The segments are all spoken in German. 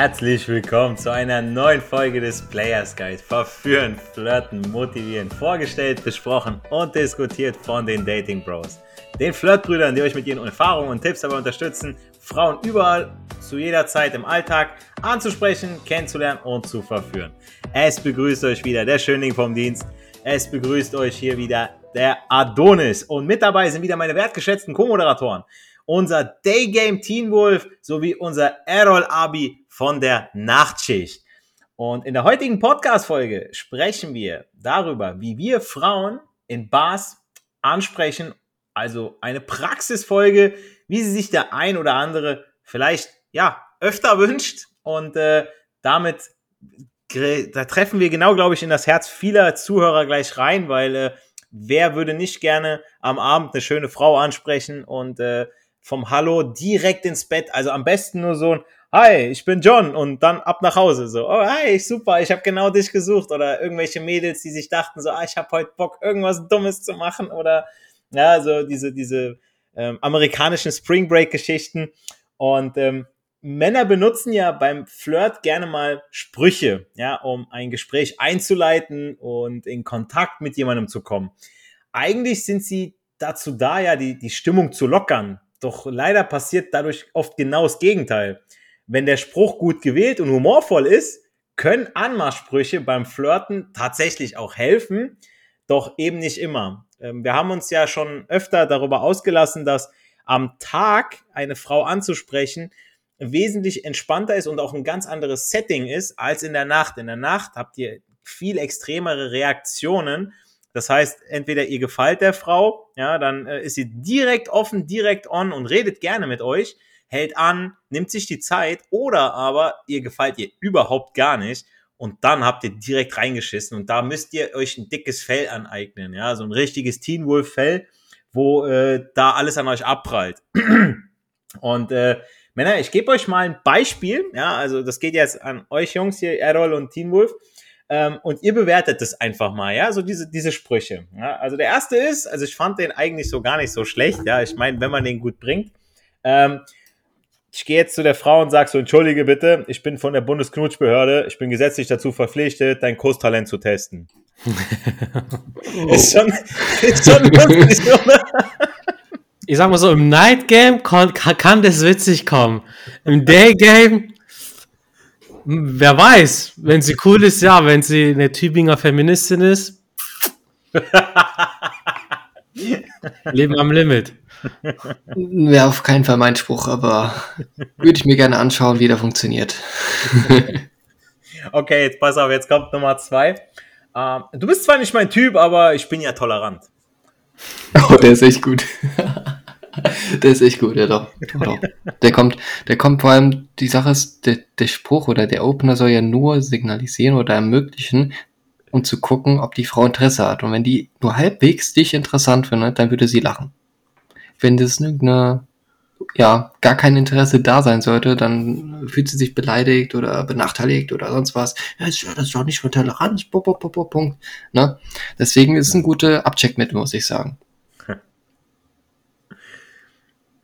Herzlich willkommen zu einer neuen Folge des Players Guide. Verführen, flirten, motivieren. Vorgestellt, besprochen und diskutiert von den Dating Bros. Den Flirtbrüdern, die euch mit ihren Erfahrungen und Tipps dabei unterstützen, Frauen überall, zu jeder Zeit im Alltag anzusprechen, kennenzulernen und zu verführen. Es begrüßt euch wieder der Schönling vom Dienst. Es begrüßt euch hier wieder der Adonis. Und mit dabei sind wieder meine wertgeschätzten Co-Moderatoren unser Daygame Teen Wolf sowie unser Errol Abi von der Nachtschicht. Und in der heutigen Podcast-Folge sprechen wir darüber, wie wir Frauen in Bars ansprechen. Also eine Praxisfolge, wie sie sich der ein oder andere vielleicht ja öfter wünscht. Und äh, damit da treffen wir genau, glaube ich, in das Herz vieler Zuhörer gleich rein, weil äh, wer würde nicht gerne am Abend eine schöne Frau ansprechen und äh, vom Hallo direkt ins Bett. Also am besten nur so ein Hi, ich bin John und dann ab nach Hause. So, oh hi, super, ich habe genau dich gesucht. Oder irgendwelche Mädels, die sich dachten so, ah, ich habe heute Bock, irgendwas Dummes zu machen. Oder ja, so diese, diese ähm, amerikanischen Spring Break-Geschichten. Und ähm, Männer benutzen ja beim Flirt gerne mal Sprüche, ja, um ein Gespräch einzuleiten und in Kontakt mit jemandem zu kommen. Eigentlich sind sie dazu da, ja, die, die Stimmung zu lockern, doch leider passiert dadurch oft genau das Gegenteil. Wenn der Spruch gut gewählt und humorvoll ist, können Anmachsprüche beim Flirten tatsächlich auch helfen, doch eben nicht immer. Ähm, wir haben uns ja schon öfter darüber ausgelassen, dass am Tag eine Frau anzusprechen wesentlich entspannter ist und auch ein ganz anderes Setting ist als in der Nacht. In der Nacht habt ihr viel extremere Reaktionen das heißt, entweder ihr gefällt der Frau, ja, dann äh, ist sie direkt offen, direkt on und redet gerne mit euch, hält an, nimmt sich die Zeit, oder aber ihr gefällt ihr überhaupt gar nicht und dann habt ihr direkt reingeschissen und da müsst ihr euch ein dickes Fell aneignen, ja, so ein richtiges Teen Wolf Fell, wo äh, da alles an euch abprallt. und äh, Männer, ich gebe euch mal ein Beispiel, ja, also das geht jetzt an euch Jungs hier, Errol und Teen Wolf. Ähm, und ihr bewertet das einfach mal, ja, so diese, diese Sprüche. Ja? Also der erste ist, also ich fand den eigentlich so gar nicht so schlecht, ja, ich meine, wenn man den gut bringt. Ähm, ich gehe jetzt zu der Frau und sage so, entschuldige bitte, ich bin von der Bundesknutschbehörde, ich bin gesetzlich dazu verpflichtet, dein Kurstalent zu testen. oh. ist schon, ist schon lustig, oder? Ich sag mal so, im Night Game kann, kann das witzig kommen. Im Day Game Wer weiß, wenn sie cool ist, ja, wenn sie eine Tübinger Feministin ist. Leben am Limit. Wäre auf keinen Fall mein Spruch, aber würde ich mir gerne anschauen, wie der funktioniert. okay, jetzt pass auf, jetzt kommt Nummer zwei. Ähm, du bist zwar nicht mein Typ, aber ich bin ja tolerant. Oh, der ist echt gut. Der ist echt gut, ja doch. doch. Der kommt, der kommt vor allem, die Sache ist, der, der Spruch oder der Opener soll ja nur signalisieren oder ermöglichen, um zu gucken, ob die Frau Interesse hat. Und wenn die nur halbwegs dich interessant findet, dann würde sie lachen. Wenn das irgendeine, ja, gar kein Interesse da sein sollte, dann fühlt sie sich beleidigt oder benachteiligt oder sonst was. Ja, das ist doch nicht von Toleranz, Punkt. Ne? Deswegen ist es ein guter Abcheckmittel, muss ich sagen.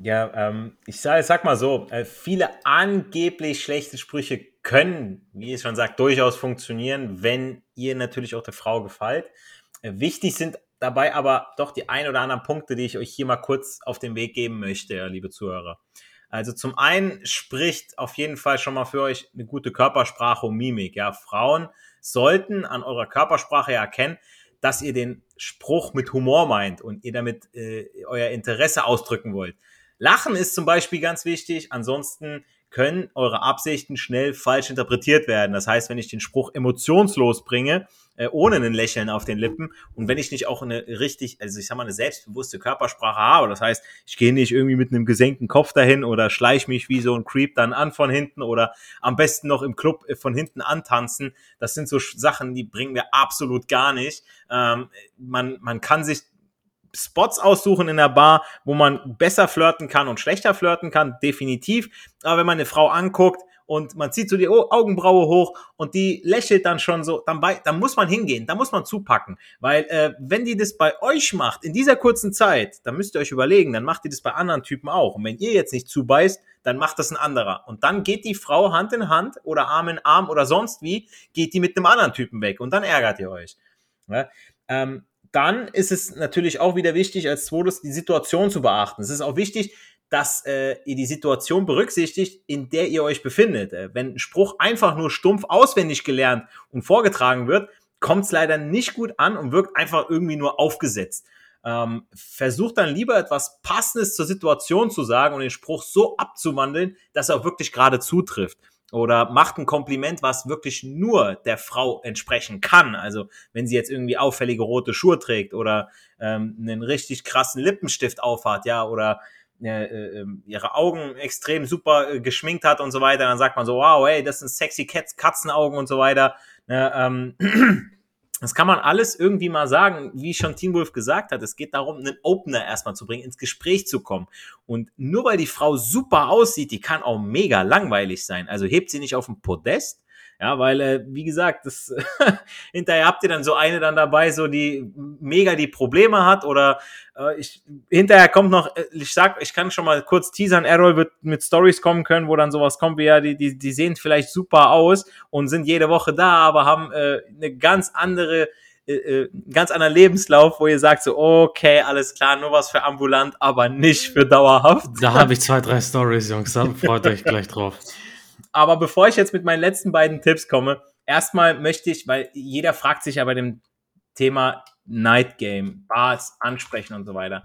Ja, ähm, ich sag, sag mal so, äh, viele angeblich schlechte Sprüche können, wie es schon sagt, durchaus funktionieren, wenn ihr natürlich auch der Frau gefällt. Äh, wichtig sind dabei aber doch die ein oder anderen Punkte, die ich euch hier mal kurz auf den Weg geben möchte, liebe Zuhörer. Also zum einen spricht auf jeden Fall schon mal für euch eine gute Körpersprache und Mimik. Ja, Frauen sollten an eurer Körpersprache erkennen, dass ihr den Spruch mit Humor meint und ihr damit äh, euer Interesse ausdrücken wollt. Lachen ist zum Beispiel ganz wichtig. Ansonsten können eure Absichten schnell falsch interpretiert werden. Das heißt, wenn ich den Spruch emotionslos bringe, äh, ohne ein Lächeln auf den Lippen und wenn ich nicht auch eine richtig, also ich sag mal, eine selbstbewusste Körpersprache habe, das heißt, ich gehe nicht irgendwie mit einem gesenkten Kopf dahin oder schleich mich wie so ein Creep dann an von hinten oder am besten noch im Club äh, von hinten antanzen. Das sind so Sachen, die bringen wir absolut gar nicht. Ähm, man, man kann sich Spots aussuchen in der Bar, wo man besser flirten kann und schlechter flirten kann, definitiv. Aber wenn man eine Frau anguckt und man zieht so die Augenbraue hoch und die lächelt dann schon so, dann, bei, dann muss man hingehen, da muss man zupacken, weil äh, wenn die das bei euch macht, in dieser kurzen Zeit, dann müsst ihr euch überlegen, dann macht die das bei anderen Typen auch und wenn ihr jetzt nicht zubeißt, dann macht das ein anderer und dann geht die Frau Hand in Hand oder Arm in Arm oder sonst wie, geht die mit einem anderen Typen weg und dann ärgert ihr euch. Ja? Ähm, dann ist es natürlich auch wieder wichtig, als zweites die Situation zu beachten. Es ist auch wichtig, dass äh, ihr die Situation berücksichtigt, in der ihr euch befindet. Äh, wenn ein Spruch einfach nur stumpf auswendig gelernt und vorgetragen wird, kommt es leider nicht gut an und wirkt einfach irgendwie nur aufgesetzt. Ähm, versucht dann lieber etwas Passendes zur Situation zu sagen und den Spruch so abzuwandeln, dass er auch wirklich gerade zutrifft. Oder macht ein Kompliment, was wirklich nur der Frau entsprechen kann. Also wenn sie jetzt irgendwie auffällige rote Schuhe trägt oder ähm, einen richtig krassen Lippenstift aufhat, ja, oder äh, äh, ähm, ihre Augen extrem super äh, geschminkt hat und so weiter, dann sagt man so, wow, hey, das sind sexy Cats, Katzenaugen und so weiter. Ne, ähm, das kann man alles irgendwie mal sagen, wie schon Teen Wolf gesagt hat. Es geht darum, einen Opener erstmal zu bringen, ins Gespräch zu kommen. Und nur weil die Frau super aussieht, die kann auch mega langweilig sein. Also hebt sie nicht auf dem Podest, ja, weil, äh, wie gesagt, das hinterher habt ihr dann so eine dann dabei, so die mega die Probleme hat oder äh, ich, hinterher kommt noch, äh, ich sag, ich kann schon mal kurz teasern, Errol wird mit Stories kommen können, wo dann sowas kommt wie ja, die, die, die sehen vielleicht super aus und sind jede Woche da, aber haben äh, eine ganz andere äh, äh ganz anderer Lebenslauf, wo ihr sagt so, okay, alles klar, nur was für ambulant, aber nicht für dauerhaft. Da habe ich zwei, drei Stories, Jungs, da freut euch gleich drauf. Aber bevor ich jetzt mit meinen letzten beiden Tipps komme, erstmal möchte ich, weil jeder fragt sich ja bei dem Thema Night Game, Bars ansprechen und so weiter.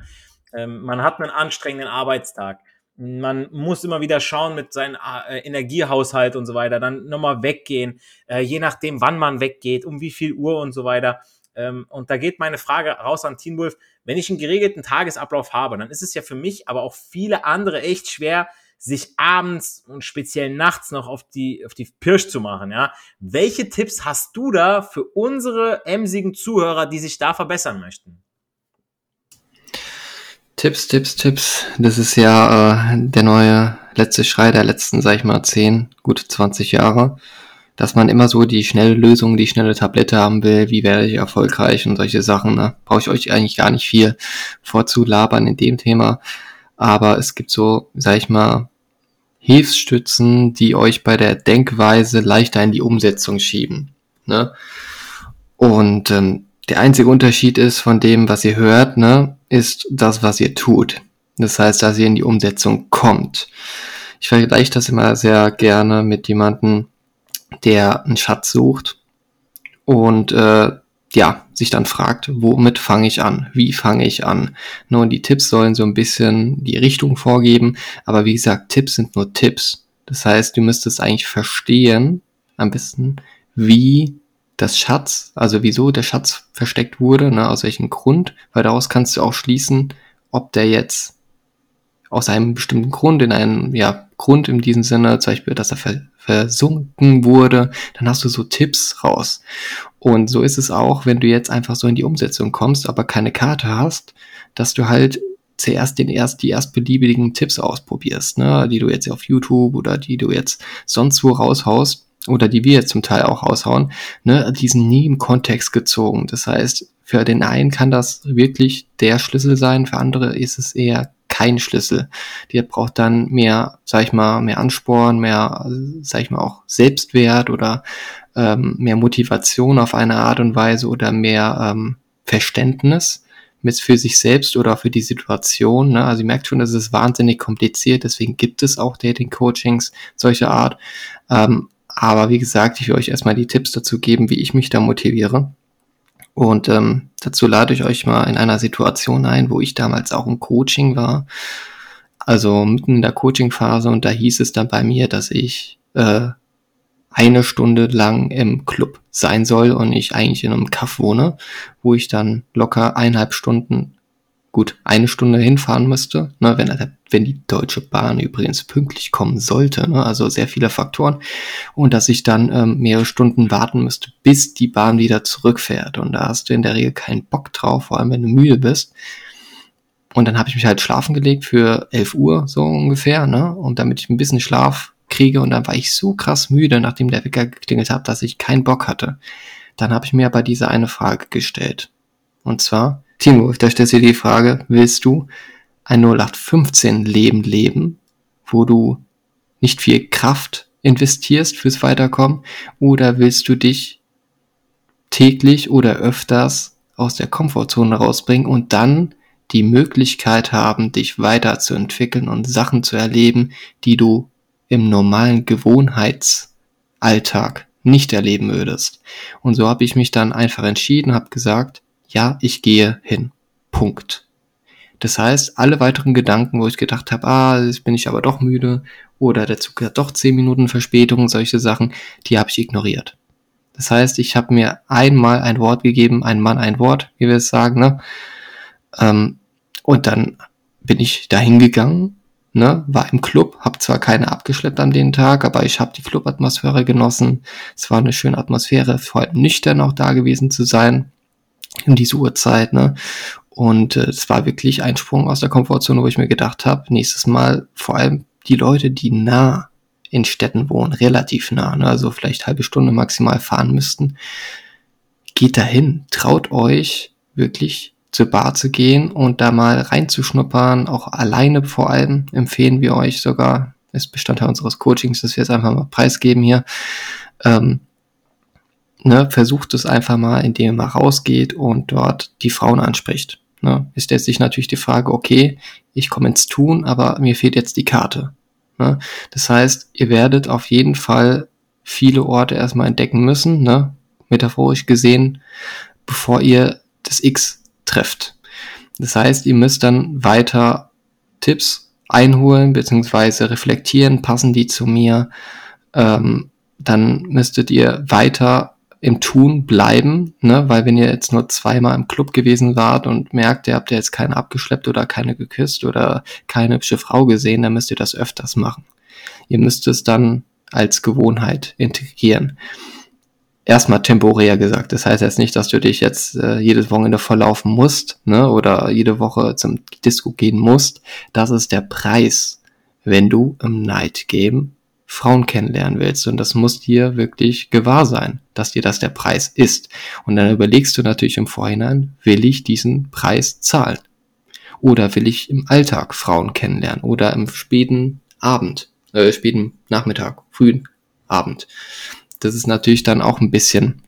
Ähm, man hat einen anstrengenden Arbeitstag. Man muss immer wieder schauen mit seinem äh, Energiehaushalt und so weiter, dann nochmal weggehen, äh, je nachdem, wann man weggeht, um wie viel Uhr und so weiter. Ähm, und da geht meine Frage raus an Team Wolf. Wenn ich einen geregelten Tagesablauf habe, dann ist es ja für mich, aber auch viele andere echt schwer, sich abends und speziell nachts noch auf die, auf die Pirsch zu machen, ja. Welche Tipps hast du da für unsere emsigen Zuhörer, die sich da verbessern möchten? Tipps, Tipps, Tipps. Das ist ja äh, der neue letzte Schrei der letzten, sag ich mal, 10, gute 20 Jahre. Dass man immer so die schnelle Lösung, die schnelle Tablette haben will, wie werde ich erfolgreich und solche Sachen. Ne? Brauche ich euch eigentlich gar nicht viel vorzulabern in dem Thema. Aber es gibt so, sag ich mal, Hilfsstützen, die euch bei der Denkweise leichter in die Umsetzung schieben. Ne? Und ähm, der einzige Unterschied ist von dem, was ihr hört, ne, ist das, was ihr tut. Das heißt, dass ihr in die Umsetzung kommt. Ich vergleiche das immer sehr gerne mit jemandem, der einen Schatz sucht und äh, ja, sich dann fragt, womit fange ich an? Wie fange ich an? Nun, die Tipps sollen so ein bisschen die Richtung vorgeben, aber wie gesagt, Tipps sind nur Tipps. Das heißt, du müsstest eigentlich verstehen, am besten, wie das Schatz, also wieso der Schatz versteckt wurde, ne, aus welchem Grund, weil daraus kannst du auch schließen, ob der jetzt aus einem bestimmten Grund, in einem ja, Grund in diesem Sinne, zum Beispiel, dass er versunken wurde, dann hast du so Tipps raus. Und so ist es auch, wenn du jetzt einfach so in die Umsetzung kommst, aber keine Karte hast, dass du halt zuerst den erst die erstbeliebigen Tipps ausprobierst, ne, die du jetzt auf YouTube oder die du jetzt sonst wo raushaust oder die wir jetzt zum Teil auch raushauen, ne, die sind nie im Kontext gezogen. Das heißt, für den einen kann das wirklich der Schlüssel sein, für andere ist es eher kein Schlüssel. Die braucht dann mehr, sag ich mal, mehr Ansporn, mehr, sag ich mal, auch Selbstwert oder ähm, mehr Motivation auf eine Art und Weise oder mehr ähm, Verständnis mit für sich selbst oder für die Situation. Ne? Also ihr merkt schon, das ist wahnsinnig kompliziert, deswegen gibt es auch Dating-Coachings solcher Art. Ähm, aber wie gesagt, ich will euch erstmal die Tipps dazu geben, wie ich mich da motiviere. Und ähm, dazu lade ich euch mal in einer Situation ein, wo ich damals auch im Coaching war. Also mitten in der Coaching-Phase und da hieß es dann bei mir, dass ich äh, eine Stunde lang im Club sein soll und ich eigentlich in einem Kaff wohne, wo ich dann locker eineinhalb Stunden gut eine Stunde hinfahren müsste, ne, wenn, wenn die Deutsche Bahn übrigens pünktlich kommen sollte, ne, also sehr viele Faktoren, und dass ich dann ähm, mehrere Stunden warten müsste, bis die Bahn wieder zurückfährt. Und da hast du in der Regel keinen Bock drauf, vor allem wenn du müde bist. Und dann habe ich mich halt schlafen gelegt für 11 Uhr so ungefähr, ne, und damit ich ein bisschen Schlaf kriege und dann war ich so krass müde, nachdem der Wecker geklingelt hat, dass ich keinen Bock hatte. Dann habe ich mir aber diese eine Frage gestellt. Und zwar, Timo, da stellst du dir die Frage, willst du ein 0815 Leben leben, wo du nicht viel Kraft investierst fürs Weiterkommen oder willst du dich täglich oder öfters aus der Komfortzone rausbringen und dann die Möglichkeit haben, dich weiterzuentwickeln und Sachen zu erleben, die du im normalen Gewohnheitsalltag nicht erleben würdest. Und so habe ich mich dann einfach entschieden, habe gesagt, ja, ich gehe hin. Punkt. Das heißt, alle weiteren Gedanken, wo ich gedacht habe, ah, jetzt bin ich aber doch müde oder der Zug hat doch zehn Minuten Verspätung, solche Sachen, die habe ich ignoriert. Das heißt, ich habe mir einmal ein Wort gegeben, ein Mann ein Wort, wie wir es sagen, ne? Ähm, und dann bin ich dahin gegangen, ne, war im Club, habe zwar keine abgeschleppt an den Tag, aber ich habe die Clubatmosphäre genossen. Es war eine schöne Atmosphäre, vor allem nüchtern auch da gewesen zu sein um diese Uhrzeit, ne? Und äh, es war wirklich ein Sprung aus der Komfortzone, wo ich mir gedacht habe, nächstes Mal vor allem die Leute, die nah in Städten wohnen, relativ nah, ne, also vielleicht halbe Stunde maximal fahren müssten, geht dahin, traut euch wirklich zur Bar zu gehen und da mal reinzuschnuppern, auch alleine vor allem, empfehlen wir euch sogar, ist Bestandteil unseres Coachings, dass wir es einfach mal preisgeben hier. Ähm, ne, versucht es einfach mal, indem mal rausgeht und dort die Frauen anspricht. Ne? Es stellt sich natürlich die Frage, okay, ich komme ins Tun, aber mir fehlt jetzt die Karte. Ne? Das heißt, ihr werdet auf jeden Fall viele Orte erstmal entdecken müssen, ne? metaphorisch gesehen, bevor ihr das X trefft. Das heißt, ihr müsst dann weiter Tipps einholen bzw. reflektieren, passen die zu mir. Ähm, dann müsstet ihr weiter im Tun bleiben, ne? weil wenn ihr jetzt nur zweimal im Club gewesen wart und merkt, ihr habt ja jetzt keine abgeschleppt oder keine geküsst oder keine hübsche Frau gesehen, dann müsst ihr das öfters machen. Ihr müsst es dann als Gewohnheit integrieren. Erstmal temporär gesagt. Das heißt jetzt nicht, dass du dich jetzt äh, jedes Wochenende verlaufen musst, ne, oder jede Woche zum Disco gehen musst. Das ist der Preis, wenn du im Night Game Frauen kennenlernen willst. Und das muss dir wirklich gewahr sein, dass dir das der Preis ist. Und dann überlegst du natürlich im Vorhinein, will ich diesen Preis zahlen? Oder will ich im Alltag Frauen kennenlernen? Oder im späten Abend, äh, späten Nachmittag, frühen Abend. Das ist natürlich dann auch ein bisschen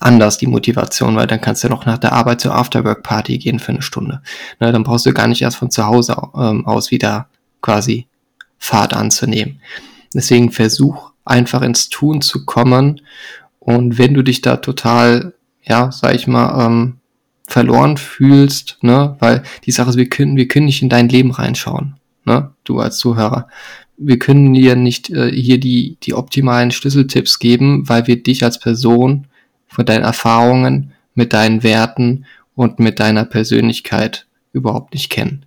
anders die Motivation, weil dann kannst du noch nach der Arbeit zur Afterwork-Party gehen für eine Stunde. Na, dann brauchst du gar nicht erst von zu Hause ähm, aus wieder quasi Fahrt anzunehmen. Deswegen versuch einfach ins Tun zu kommen. Und wenn du dich da total, ja, sag ich mal, ähm, verloren fühlst, ne, weil die Sache ist, wir können, wir können nicht in dein Leben reinschauen, ne, du als Zuhörer. Wir können dir nicht äh, hier die, die optimalen Schlüsseltipps geben, weil wir dich als Person von deinen Erfahrungen, mit deinen Werten und mit deiner Persönlichkeit überhaupt nicht kennen.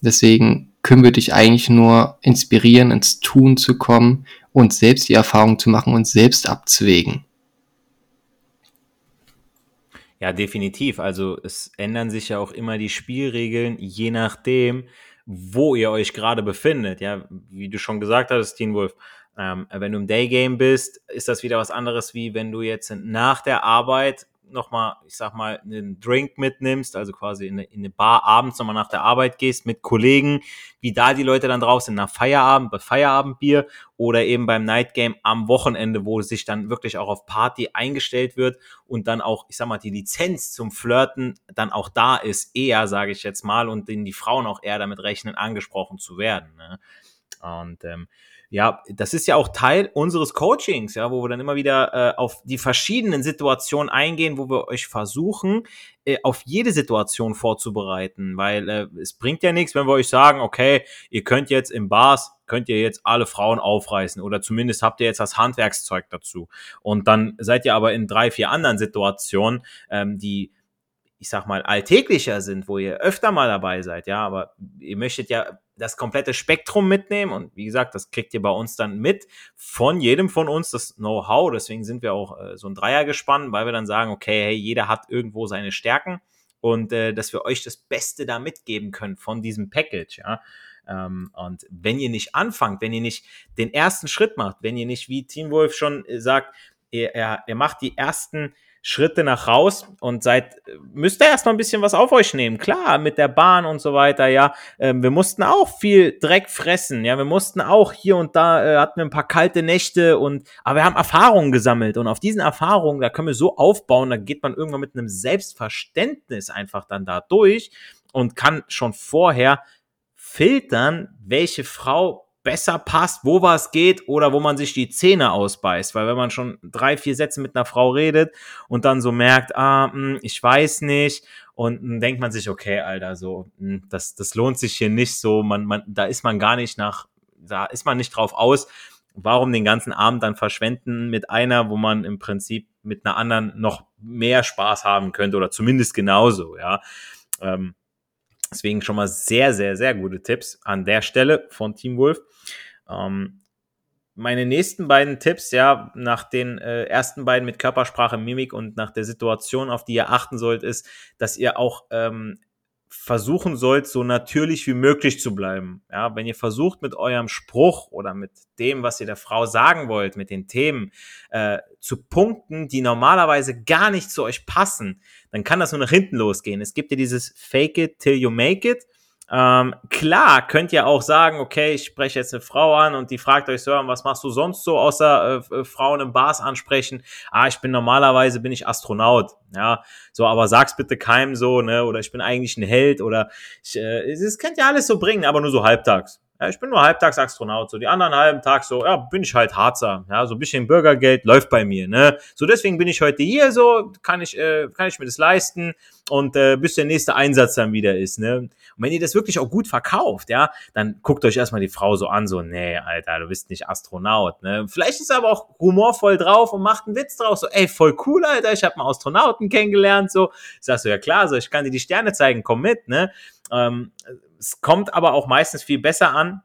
Deswegen können wir dich eigentlich nur inspirieren, ins Tun zu kommen und selbst die Erfahrung zu machen und selbst abzuwägen. Ja, definitiv. Also es ändern sich ja auch immer die Spielregeln, je nachdem, wo ihr euch gerade befindet. Ja, wie du schon gesagt hast, Teen Wolf, ähm, wenn du im Daygame bist, ist das wieder was anderes, wie wenn du jetzt nach der Arbeit nochmal, ich sag mal, einen Drink mitnimmst, also quasi in eine, in eine Bar abends nochmal nach der Arbeit gehst mit Kollegen, wie da die Leute dann drauf sind nach Feierabend, bei Feierabendbier oder eben beim Night Game am Wochenende, wo sich dann wirklich auch auf Party eingestellt wird und dann auch, ich sag mal, die Lizenz zum Flirten dann auch da ist, eher, sage ich jetzt mal, und denen die Frauen auch eher damit rechnen, angesprochen zu werden. Ne? Und ähm, ja, das ist ja auch Teil unseres Coachings, ja, wo wir dann immer wieder äh, auf die verschiedenen Situationen eingehen, wo wir euch versuchen, äh, auf jede Situation vorzubereiten, weil äh, es bringt ja nichts, wenn wir euch sagen, okay, ihr könnt jetzt im Bars, könnt ihr jetzt alle Frauen aufreißen oder zumindest habt ihr jetzt das Handwerkszeug dazu. Und dann seid ihr aber in drei, vier anderen Situationen, ähm, die ich sag mal, alltäglicher sind, wo ihr öfter mal dabei seid, ja, aber ihr möchtet ja das komplette Spektrum mitnehmen und wie gesagt, das kriegt ihr bei uns dann mit von jedem von uns das Know-how, deswegen sind wir auch äh, so ein Dreier gespannt, weil wir dann sagen, okay, hey, jeder hat irgendwo seine Stärken und äh, dass wir euch das Beste da mitgeben können von diesem Package, ja. Ähm, und wenn ihr nicht anfangt, wenn ihr nicht den ersten Schritt macht, wenn ihr nicht, wie Team Wolf schon sagt, ihr, ihr, ihr macht die ersten Schritte nach raus und seid, müsst ihr erstmal ein bisschen was auf euch nehmen. Klar, mit der Bahn und so weiter, ja. Ähm, wir mussten auch viel Dreck fressen, ja. Wir mussten auch hier und da, äh, hatten wir ein paar kalte Nächte und, aber wir haben Erfahrungen gesammelt und auf diesen Erfahrungen, da können wir so aufbauen, da geht man irgendwann mit einem Selbstverständnis einfach dann da durch und kann schon vorher filtern, welche Frau besser passt, wo was geht oder wo man sich die Zähne ausbeißt. Weil wenn man schon drei, vier Sätze mit einer Frau redet und dann so merkt, ah, hm, ich weiß nicht, und dann denkt man sich, okay, Alter, so, hm, das, das lohnt sich hier nicht so, man, man, da ist man gar nicht nach, da ist man nicht drauf aus. Warum den ganzen Abend dann verschwenden mit einer, wo man im Prinzip mit einer anderen noch mehr Spaß haben könnte oder zumindest genauso, ja. Ähm, Deswegen schon mal sehr, sehr, sehr gute Tipps an der Stelle von Team Wolf. Ähm, meine nächsten beiden Tipps, ja, nach den äh, ersten beiden mit Körpersprache, Mimik und nach der Situation, auf die ihr achten sollt, ist, dass ihr auch ähm, versuchen sollt, so natürlich wie möglich zu bleiben. Ja, wenn ihr versucht, mit eurem Spruch oder mit dem, was ihr der Frau sagen wollt, mit den Themen äh, zu punkten, die normalerweise gar nicht zu euch passen, dann kann das nur nach hinten losgehen. Es gibt ja dieses Fake it till you make it. Ähm, klar, könnt ihr auch sagen, okay, ich spreche jetzt eine Frau an und die fragt euch so, was machst du sonst so, außer äh, äh, Frauen im Bars ansprechen? Ah, ich bin normalerweise bin ich Astronaut, ja, so, aber sag's bitte keinem so, ne, oder ich bin eigentlich ein Held oder ich, äh, das könnt ihr alles so bringen, aber nur so halbtags. Ja, ich bin nur halbtags Astronaut, so die anderen halben Tag so, ja, bin ich halt Harzer, ja, so ein bisschen Bürgergeld läuft bei mir, ne, so deswegen bin ich heute hier, so kann ich, äh, kann ich mir das leisten und äh, bis der nächste Einsatz dann wieder ist, ne. Und wenn ihr das wirklich auch gut verkauft, ja, dann guckt euch erstmal die Frau so an, so, nee, Alter, du bist nicht Astronaut, ne. Vielleicht ist er aber auch humorvoll drauf und macht einen Witz drauf, so, ey, voll cool, Alter, ich habe einen Astronauten kennengelernt, so. Sagst du, ja klar, so, ich kann dir die Sterne zeigen, komm mit, ne. Ähm, es kommt aber auch meistens viel besser an,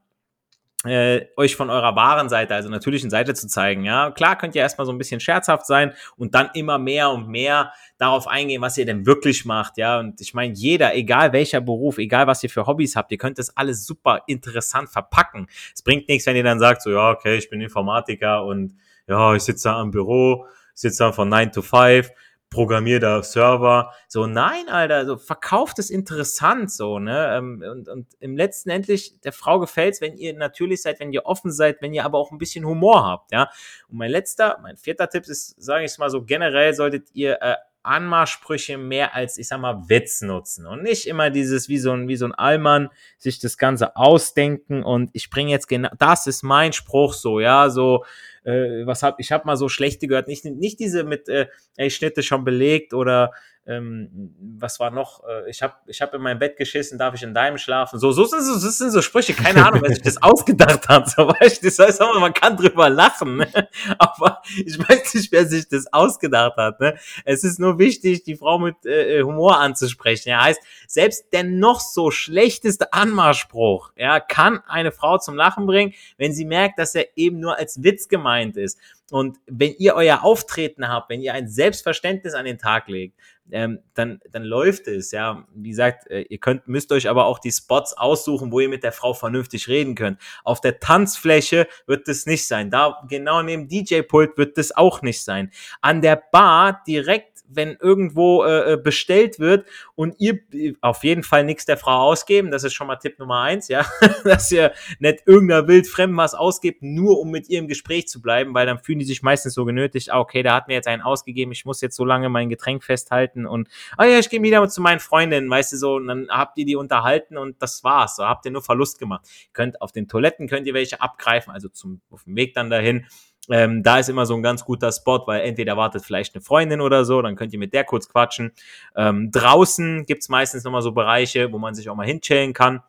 äh, euch von eurer wahren Seite, also natürlichen Seite zu zeigen. Ja, klar könnt ihr erstmal so ein bisschen scherzhaft sein und dann immer mehr und mehr darauf eingehen, was ihr denn wirklich macht. Ja, und ich meine, jeder, egal welcher Beruf, egal was ihr für Hobbys habt, ihr könnt das alles super interessant verpacken. Es bringt nichts, wenn ihr dann sagt, so, ja, okay, ich bin Informatiker und ja, ich sitze da am Büro, sitze da von 9 to 5 programmier da Server. So, nein, Alter, so verkauft es interessant, so, ne? Ähm, und, und im letzten endlich, der Frau gefällt's, wenn ihr natürlich seid, wenn ihr offen seid, wenn ihr aber auch ein bisschen Humor habt, ja. Und mein letzter, mein vierter Tipp ist, sage ich mal so, generell solltet ihr äh, Anmachsprüche mehr als, ich sag mal, Witz nutzen und nicht immer dieses, wie so ein, wie so ein Allmann, sich das Ganze ausdenken und ich bringe jetzt genau, das ist mein Spruch so, ja, so, äh, was hab, ich habe mal so schlechte gehört, nicht, nicht diese mit, äh, ey, Schnitte schon belegt oder ähm, was war noch? Äh, ich habe ich hab in mein Bett geschissen, darf ich in deinem schlafen? So, so sind so, das sind so Sprüche, keine Ahnung, wer sich das ausgedacht hat. So, weißt du, das heißt auch, man kann drüber lachen, ne? aber ich weiß nicht, wer sich das ausgedacht hat. Ne? Es ist nur wichtig, die Frau mit äh, Humor anzusprechen. Ja, heißt, selbst der noch so schlechteste Anmachspruch, ja, kann eine Frau zum Lachen bringen, wenn sie merkt, dass er eben nur als Witz gemeint ist. Und wenn ihr euer Auftreten habt, wenn ihr ein Selbstverständnis an den Tag legt, ähm, dann, dann läuft es, ja. Wie gesagt, äh, ihr könnt, müsst euch aber auch die Spots aussuchen, wo ihr mit der Frau vernünftig reden könnt. Auf der Tanzfläche wird das nicht sein. Da genau neben DJ-Pult wird das auch nicht sein. An der Bar direkt wenn irgendwo äh, äh, bestellt wird und ihr auf jeden Fall nichts der Frau ausgeben, das ist schon mal Tipp Nummer eins, ja, dass ihr nicht irgendeiner wildfremden was ausgibt, nur um mit ihr im Gespräch zu bleiben, weil dann fühlen die sich meistens so genötigt, ah, okay, da hat mir jetzt einen ausgegeben, ich muss jetzt so lange mein Getränk festhalten und, ah ja, ich gehe wieder zu meinen Freundinnen, weißt du so, und dann habt ihr die unterhalten und das war's, so habt ihr nur Verlust gemacht. Könnt auf den Toiletten könnt ihr welche abgreifen, also zum, auf dem Weg dann dahin ähm, da ist immer so ein ganz guter Spot, weil entweder wartet vielleicht eine Freundin oder so, dann könnt ihr mit der kurz quatschen. Ähm, draußen gibt's meistens nochmal so Bereiche, wo man sich auch mal hinchillen kann.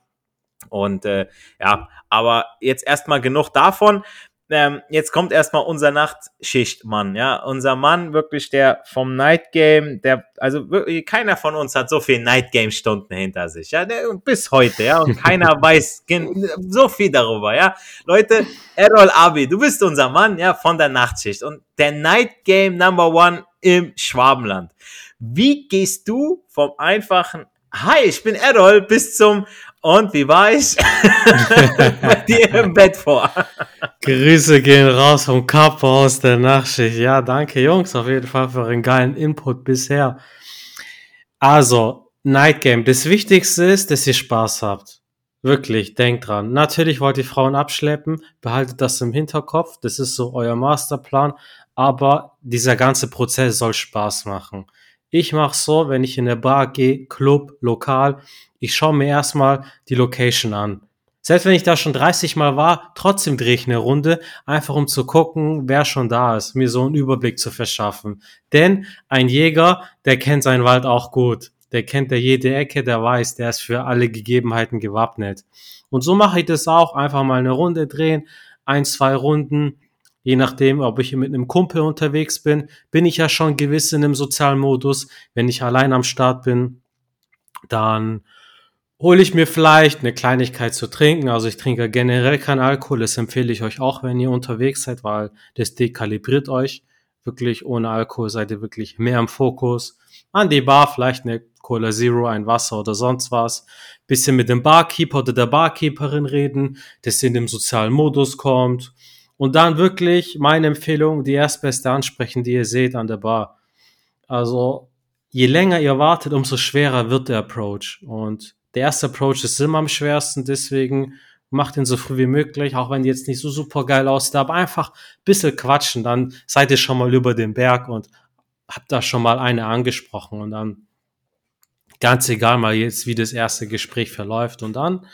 Und äh, ja, aber jetzt erstmal genug davon ähm, jetzt kommt erstmal unser Nachtschichtmann, ja, unser Mann wirklich der vom Night Game, der, also wirklich, keiner von uns hat so viel Night Game Stunden hinter sich, ja, der, bis heute, ja, und keiner weiß so viel darüber, ja. Leute, Errol Abi, du bist unser Mann, ja, von der Nachtschicht und der Night Game Number One im Schwabenland. Wie gehst du vom einfachen Hi, ich bin Errol, bis zum und wie war ich bei dir im Bett vor? Grüße gehen raus vom Kapo aus der Nachtschicht. Ja, danke Jungs auf jeden Fall für einen geilen Input bisher. Also, Night Game. Das Wichtigste ist, dass ihr Spaß habt. Wirklich, denkt dran. Natürlich wollt ihr Frauen abschleppen, behaltet das im Hinterkopf. Das ist so euer Masterplan. Aber dieser ganze Prozess soll Spaß machen. Ich mache so, wenn ich in der Bar gehe, Club, Lokal, ich schaue mir erstmal die Location an. Selbst wenn ich da schon 30 Mal war, trotzdem drehe ich eine Runde, einfach um zu gucken, wer schon da ist, mir so einen Überblick zu verschaffen. Denn ein Jäger, der kennt seinen Wald auch gut. Der kennt der jede Ecke, der weiß, der ist für alle Gegebenheiten gewappnet. Und so mache ich das auch, einfach mal eine Runde drehen, ein, zwei Runden, je nachdem, ob ich mit einem Kumpel unterwegs bin, bin ich ja schon gewiss in einem sozialen Modus. Wenn ich allein am Start bin, dann hole ich mir vielleicht eine Kleinigkeit zu trinken. Also ich trinke generell keinen Alkohol. Das empfehle ich euch auch, wenn ihr unterwegs seid, weil das dekalibriert euch. Wirklich ohne Alkohol seid ihr wirklich mehr im Fokus. An die Bar vielleicht eine Cola Zero, ein Wasser oder sonst was. Bisschen mit dem Barkeeper oder der Barkeeperin reden, dass ihr in dem sozialen Modus kommt. Und dann wirklich meine Empfehlung, die erstbeste ansprechen, die ihr seht an der Bar. Also je länger ihr wartet, umso schwerer wird der Approach. Und der erste Approach ist immer am schwersten, deswegen macht ihn so früh wie möglich, auch wenn die jetzt nicht so super geil aussieht, aber einfach ein bisschen quatschen, dann seid ihr schon mal über den Berg und habt da schon mal eine angesprochen und dann ganz egal mal jetzt, wie das erste Gespräch verläuft und dann,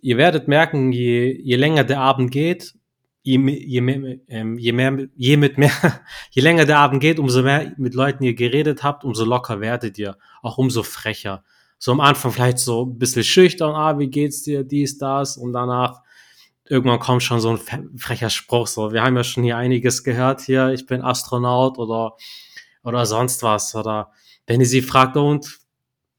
ihr werdet merken, je, je länger der Abend geht, je, je, mehr, ähm, je mehr, je mit mehr, je länger der Abend geht, umso mehr mit Leuten ihr geredet habt, umso locker werdet ihr, auch umso frecher. So am Anfang vielleicht so ein bisschen schüchtern, ah, wie geht's dir, dies, das, und danach irgendwann kommt schon so ein frecher Spruch, so, wir haben ja schon hier einiges gehört hier, ich bin Astronaut oder, oder sonst was, oder wenn ihr sie fragt, und,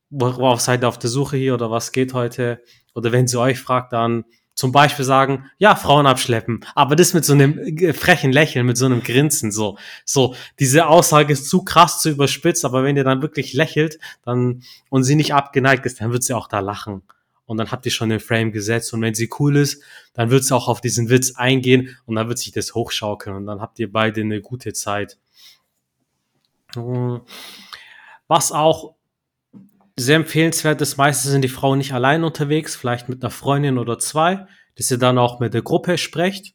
worauf seid ihr auf der Suche hier, oder was geht heute, oder wenn sie euch fragt, dann, zum Beispiel sagen, ja, Frauen abschleppen, aber das mit so einem äh, frechen Lächeln, mit so einem Grinsen, so, so, diese Aussage ist zu krass, zu überspitzt, aber wenn ihr dann wirklich lächelt, dann, und sie nicht abgeneigt ist, dann wird sie auch da lachen. Und dann habt ihr schon den Frame gesetzt und wenn sie cool ist, dann wird sie auch auf diesen Witz eingehen und dann wird sich das hochschaukeln und dann habt ihr beide eine gute Zeit. Was auch sehr empfehlenswert ist, meistens sind die Frauen nicht allein unterwegs, vielleicht mit einer Freundin oder zwei, dass ihr dann auch mit der Gruppe sprecht.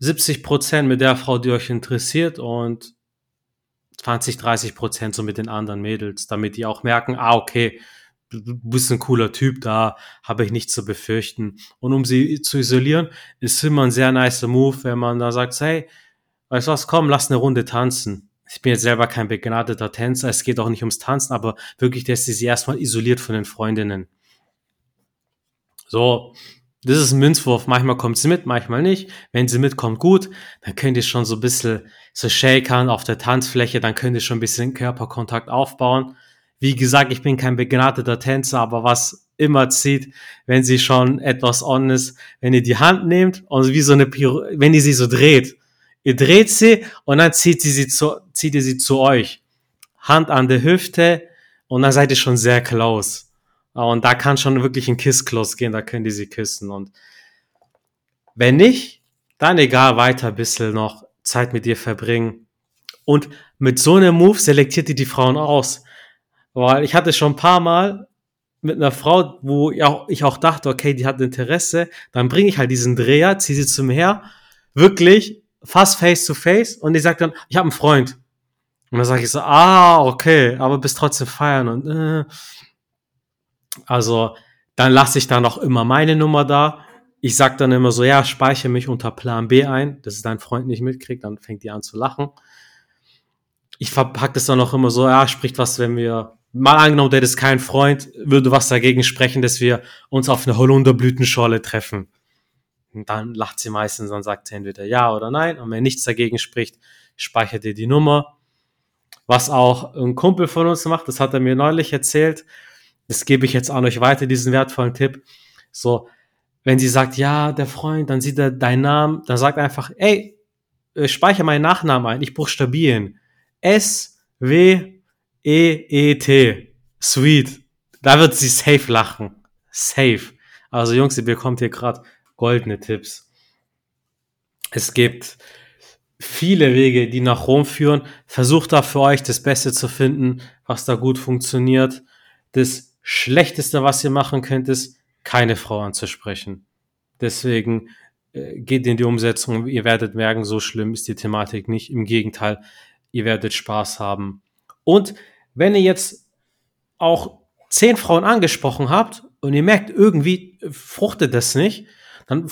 70 Prozent mit der Frau, die euch interessiert und 20, 30 Prozent so mit den anderen Mädels, damit die auch merken, ah, okay, du bist ein cooler Typ, da habe ich nichts zu befürchten. Und um sie zu isolieren, ist immer ein sehr nicer Move, wenn man da sagt, hey, weißt du was, komm, lass eine Runde tanzen ich bin jetzt selber kein begnadeter Tänzer, es geht auch nicht ums Tanzen, aber wirklich, dass sie sie erstmal isoliert von den Freundinnen. So, das ist ein Münzwurf. Manchmal kommt sie mit, manchmal nicht. Wenn sie mitkommt, gut, dann könnt ihr schon so ein bisschen so shakern auf der Tanzfläche, dann könnt ihr schon ein bisschen Körperkontakt aufbauen. Wie gesagt, ich bin kein begnadeter Tänzer, aber was immer zieht, wenn sie schon etwas on ist, wenn ihr die Hand nehmt und wie so eine Piro wenn ihr sie so dreht, Ihr dreht sie und dann zieht, sie sie zu, zieht ihr sie zu euch. Hand an der Hüfte und dann seid ihr schon sehr close. Und da kann schon wirklich ein Kiss-Close gehen, da könnt ihr sie küssen. Und wenn nicht, dann egal, weiter ein bisschen noch Zeit mit ihr verbringen. Und mit so einem Move selektiert ihr die Frauen aus. Weil ich hatte schon ein paar Mal mit einer Frau, wo ich auch dachte, okay, die hat Interesse, dann bringe ich halt diesen Dreher, ziehe sie zum Her, wirklich fast face to face und die sagt dann, ich habe einen Freund. Und dann sage ich so, ah, okay, aber bist trotzdem feiern und äh. also dann lasse ich da noch immer meine Nummer da. Ich sag dann immer so, ja, speichere mich unter Plan B ein, dass es dein Freund nicht mitkriegt, dann fängt die an zu lachen. Ich verpacke das dann auch immer so, ja, spricht was, wenn wir, mal angenommen, der ist kein Freund, würde was dagegen sprechen, dass wir uns auf eine Holunderblütenschorle treffen. Und dann lacht sie meistens und sagt sie entweder ja oder nein. Und wenn nichts dagegen spricht, speichert ihr die Nummer. Was auch ein Kumpel von uns macht, das hat er mir neulich erzählt. Das gebe ich jetzt an euch weiter, diesen wertvollen Tipp. So, wenn sie sagt, ja, der Freund, dann sieht er deinen Namen, dann sagt einfach, ey, äh, speichere meinen Nachnamen ein, ich buchstabieren. S-W-E-E-T. Sweet. da wird sie safe lachen. Safe. Also Jungs, ihr bekommt hier gerade goldene Tipps. Es gibt viele Wege, die nach Rom führen. Versucht da für euch das Beste zu finden, was da gut funktioniert. Das Schlechteste, was ihr machen könnt, ist, keine Frau anzusprechen. Deswegen äh, geht in die Umsetzung. Ihr werdet merken, so schlimm ist die Thematik nicht. Im Gegenteil, ihr werdet Spaß haben. Und wenn ihr jetzt auch zehn Frauen angesprochen habt und ihr merkt, irgendwie fruchtet das nicht, dann,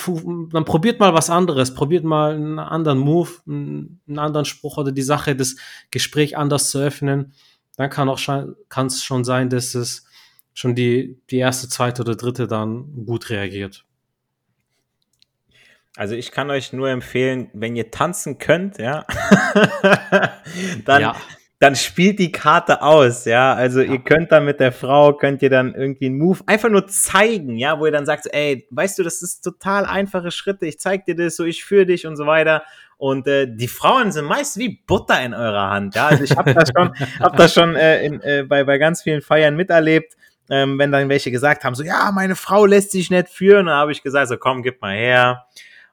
dann probiert mal was anderes, probiert mal einen anderen Move, einen anderen Spruch oder die Sache, das Gespräch anders zu öffnen. Dann kann auch kann es schon sein, dass es schon die, die erste, zweite oder dritte dann gut reagiert. Also ich kann euch nur empfehlen, wenn ihr tanzen könnt, ja, dann ja dann spielt die Karte aus, ja. Also ja. ihr könnt dann mit der Frau, könnt ihr dann irgendwie einen Move einfach nur zeigen, ja, wo ihr dann sagt, ey, weißt du, das ist total einfache Schritte, ich zeig dir das so, ich führe dich und so weiter. Und äh, die Frauen sind meist wie Butter in eurer Hand, ja. Also ich habe das schon, hab das schon äh, in, äh, bei, bei ganz vielen Feiern miterlebt. Ähm, wenn dann welche gesagt haben, so, ja, meine Frau lässt sich nicht führen, dann habe ich gesagt, so, komm, gib mal her.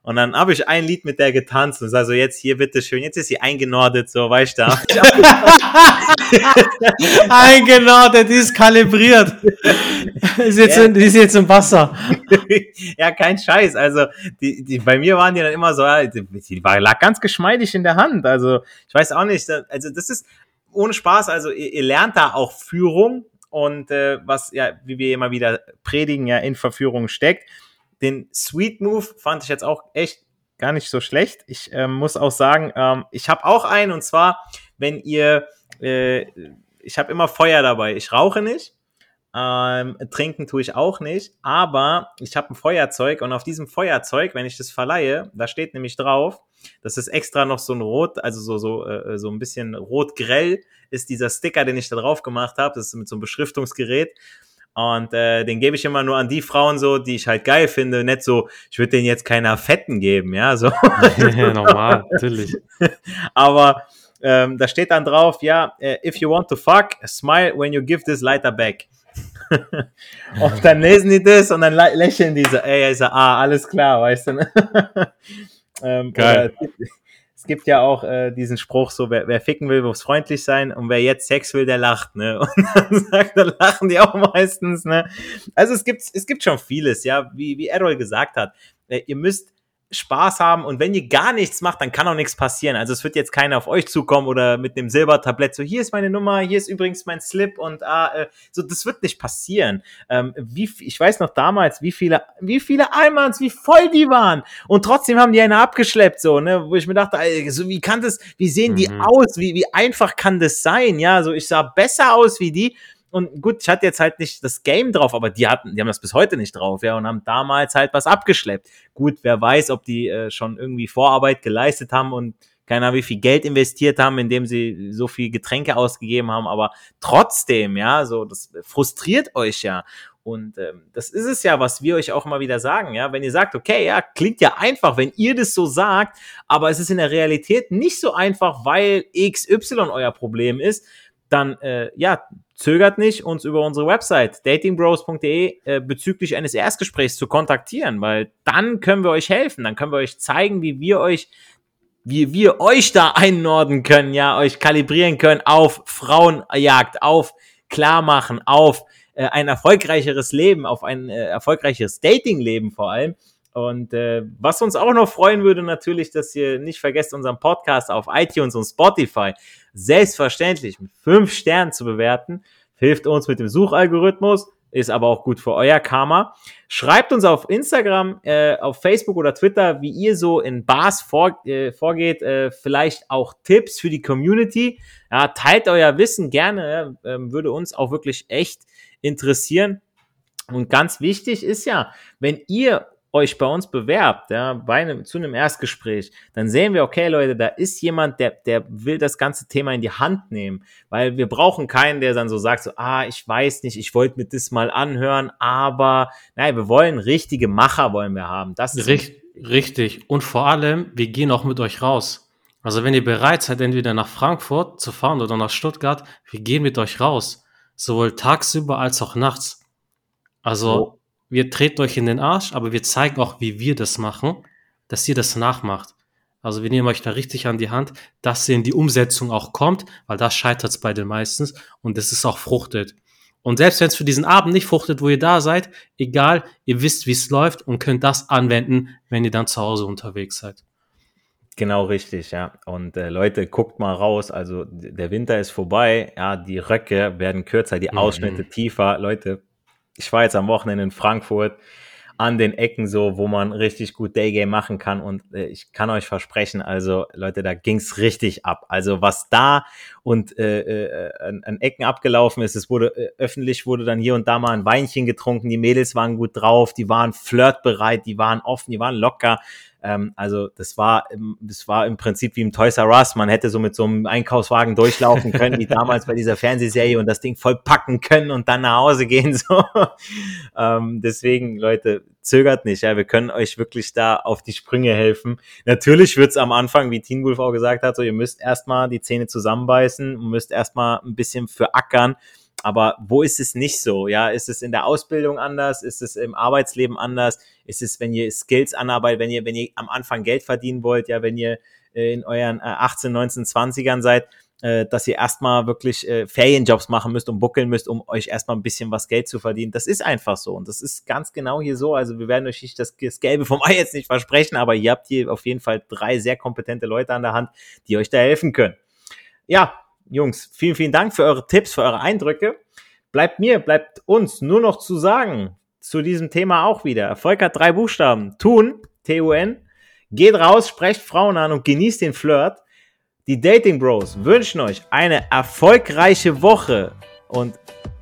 Und dann habe ich ein Lied mit der getanzt und sag so, jetzt hier, bitteschön, jetzt ist sie eingenordet, so, weißt du. eingenordet, die ist kalibriert. ist jetzt, ja. in, die ist jetzt im Wasser. ja, kein Scheiß. Also, die, die, bei mir waren die dann immer so, die, die war, lag ganz geschmeidig in der Hand. Also, ich weiß auch nicht, also, das ist ohne Spaß, also, ihr, ihr lernt da auch Führung und äh, was ja, wie wir immer wieder predigen, ja in Verführung steckt. Den Sweet Move fand ich jetzt auch echt gar nicht so schlecht. Ich ähm, muss auch sagen, ähm, ich habe auch einen und zwar, wenn ihr, äh, ich habe immer Feuer dabei. Ich rauche nicht, ähm, trinken tue ich auch nicht, aber ich habe ein Feuerzeug und auf diesem Feuerzeug, wenn ich das verleihe, da steht nämlich drauf, das ist extra noch so ein Rot, also so, so, äh, so ein bisschen rot-grell ist dieser Sticker, den ich da drauf gemacht habe. Das ist mit so einem Beschriftungsgerät. Und äh, den gebe ich immer nur an die Frauen so, die ich halt geil finde. Nicht so, ich würde den jetzt keiner Fetten geben, ja, so. ja, normal, natürlich. Aber ähm, da steht dann drauf, ja, äh, if you want to fuck, smile when you give this lighter back. und dann lesen die das und dann lächeln die so, ey, ich sag, ah, alles klar, weißt du, ne? ähm, Geil es gibt ja auch äh, diesen Spruch, so wer, wer ficken will, muss freundlich sein und wer jetzt Sex will, der lacht, ne? Und dann sagt, dann lachen die auch meistens, ne? Also es gibt, es gibt schon vieles, ja, wie, wie Errol gesagt hat. Äh, ihr müsst Spaß haben und wenn ihr gar nichts macht, dann kann auch nichts passieren. Also es wird jetzt keiner auf euch zukommen oder mit einem Silbertablett so, hier ist meine Nummer, hier ist übrigens mein Slip und ah, äh, so, das wird nicht passieren. Ähm, wie, ich weiß noch damals, wie viele, wie viele Almans, wie voll die waren und trotzdem haben die eine abgeschleppt, so, ne, wo ich mir dachte, ey, so, wie kann das, wie sehen die mhm. aus, wie, wie einfach kann das sein, ja, so, ich sah besser aus wie die und gut, ich hatte jetzt halt nicht das Game drauf, aber die hatten, die haben das bis heute nicht drauf, ja, und haben damals halt was abgeschleppt. Gut, wer weiß, ob die äh, schon irgendwie Vorarbeit geleistet haben und keiner wie viel Geld investiert haben, indem sie so viel Getränke ausgegeben haben, aber trotzdem, ja, so, das frustriert euch ja. Und ähm, das ist es ja, was wir euch auch immer wieder sagen, ja. Wenn ihr sagt, okay, ja, klingt ja einfach, wenn ihr das so sagt, aber es ist in der Realität nicht so einfach, weil XY euer Problem ist, dann äh, ja, zögert nicht, uns über unsere Website datingbros.de äh, bezüglich eines Erstgesprächs zu kontaktieren, weil dann können wir euch helfen, dann können wir euch zeigen, wie wir euch wie wir euch da einnorden können, ja, euch kalibrieren können auf Frauenjagd, auf Klarmachen, auf äh, ein erfolgreicheres Leben, auf ein äh, erfolgreicheres Datingleben vor allem. Und äh, was uns auch noch freuen würde, natürlich, dass ihr nicht vergesst, unseren Podcast auf iTunes und Spotify selbstverständlich mit fünf Sternen zu bewerten. Hilft uns mit dem Suchalgorithmus, ist aber auch gut für euer Karma. Schreibt uns auf Instagram, äh, auf Facebook oder Twitter, wie ihr so in Bars vor, äh, vorgeht. Äh, vielleicht auch Tipps für die Community. Ja, teilt euer Wissen gerne, äh, würde uns auch wirklich echt interessieren. Und ganz wichtig ist ja, wenn ihr euch bei uns bewerbt, ja, bei einem, zu einem Erstgespräch, dann sehen wir, okay, Leute, da ist jemand, der, der will das ganze Thema in die Hand nehmen, weil wir brauchen keinen, der dann so sagt, so, ah, ich weiß nicht, ich wollte mir das mal anhören, aber, nein, wir wollen richtige Macher wollen wir haben. Das ist Richt, richtig. Und vor allem, wir gehen auch mit euch raus. Also wenn ihr bereit seid, entweder nach Frankfurt zu fahren oder nach Stuttgart, wir gehen mit euch raus. sowohl tagsüber als auch nachts. Also, Oh. Wir treten euch in den Arsch, aber wir zeigen auch, wie wir das machen, dass ihr das nachmacht. Also, wir nehmen euch da richtig an die Hand, dass ihr in die Umsetzung auch kommt, weil da scheitert es bei den meistens und es ist auch fruchtet. Und selbst wenn es für diesen Abend nicht fruchtet, wo ihr da seid, egal, ihr wisst, wie es läuft und könnt das anwenden, wenn ihr dann zu Hause unterwegs seid. Genau richtig, ja. Und äh, Leute, guckt mal raus. Also der Winter ist vorbei. Ja, die Röcke werden kürzer, die Mhm. Ausschnitte tiefer. Leute, ich war jetzt am Wochenende in Frankfurt an den Ecken so, wo man richtig gut Daygame machen kann. Und äh, ich kann euch versprechen, also Leute, da ging's richtig ab. Also was da und äh, äh, an, an Ecken abgelaufen ist, es wurde äh, öffentlich wurde dann hier und da mal ein Weinchen getrunken. Die Mädels waren gut drauf, die waren flirtbereit, die waren offen, die waren locker. Ähm, also das war, das war im Prinzip wie im Toys R Us. Man hätte so mit so einem Einkaufswagen durchlaufen können, wie damals bei dieser Fernsehserie und das Ding voll packen können und dann nach Hause gehen. So. ähm, deswegen, Leute, zögert nicht. Ja, wir können euch wirklich da auf die Sprünge helfen. Natürlich wird's am Anfang, wie Teen Wolf auch gesagt hat, so ihr müsst erstmal die Zähne zusammenbeißen, müsst erstmal ein bisschen für ackern. Aber wo ist es nicht so? Ja, ist es in der Ausbildung anders? Ist es im Arbeitsleben anders? Ist es, wenn ihr Skills anarbeitet, wenn ihr, wenn ihr am Anfang Geld verdienen wollt, ja, wenn ihr äh, in euren äh, 18, 19, 20ern seid, äh, dass ihr erstmal wirklich äh, Ferienjobs machen müsst und buckeln müsst, um euch erstmal ein bisschen was Geld zu verdienen. Das ist einfach so. Und das ist ganz genau hier so. Also wir werden euch nicht das Gelbe vom Ei jetzt nicht versprechen, aber ihr habt hier auf jeden Fall drei sehr kompetente Leute an der Hand, die euch da helfen können. Ja, Jungs, vielen, vielen Dank für eure Tipps, für eure Eindrücke. Bleibt mir, bleibt uns nur noch zu sagen zu diesem Thema auch wieder. Erfolg hat drei Buchstaben. Tun, T-U-N. Geht raus, sprecht Frauen an und genießt den Flirt. Die Dating Bros wünschen euch eine erfolgreiche Woche und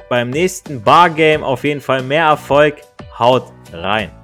beim nächsten Bargame auf jeden Fall mehr Erfolg. Haut rein.